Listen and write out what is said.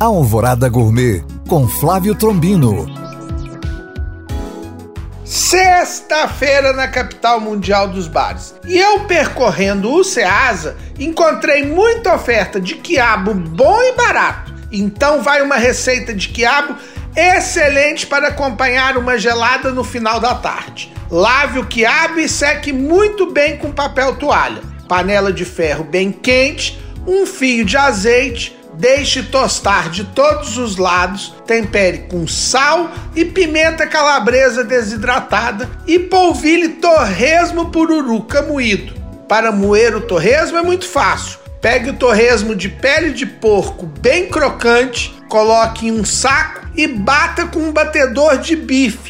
Alvorada Gourmet com Flávio Trombino. Sexta-feira na capital mundial dos bares. E eu percorrendo o Ceasa, encontrei muita oferta de quiabo bom e barato. Então vai uma receita de quiabo excelente para acompanhar uma gelada no final da tarde. Lave o quiabo e seque muito bem com papel toalha. Panela de ferro bem quente, um fio de azeite, deixe tostar de todos os lados, tempere com sal e pimenta calabresa desidratada e polvilhe torresmo pururuca moído. Para moer o torresmo é muito fácil. Pegue o torresmo de pele de porco bem crocante, coloque em um saco e bata com um batedor de bife.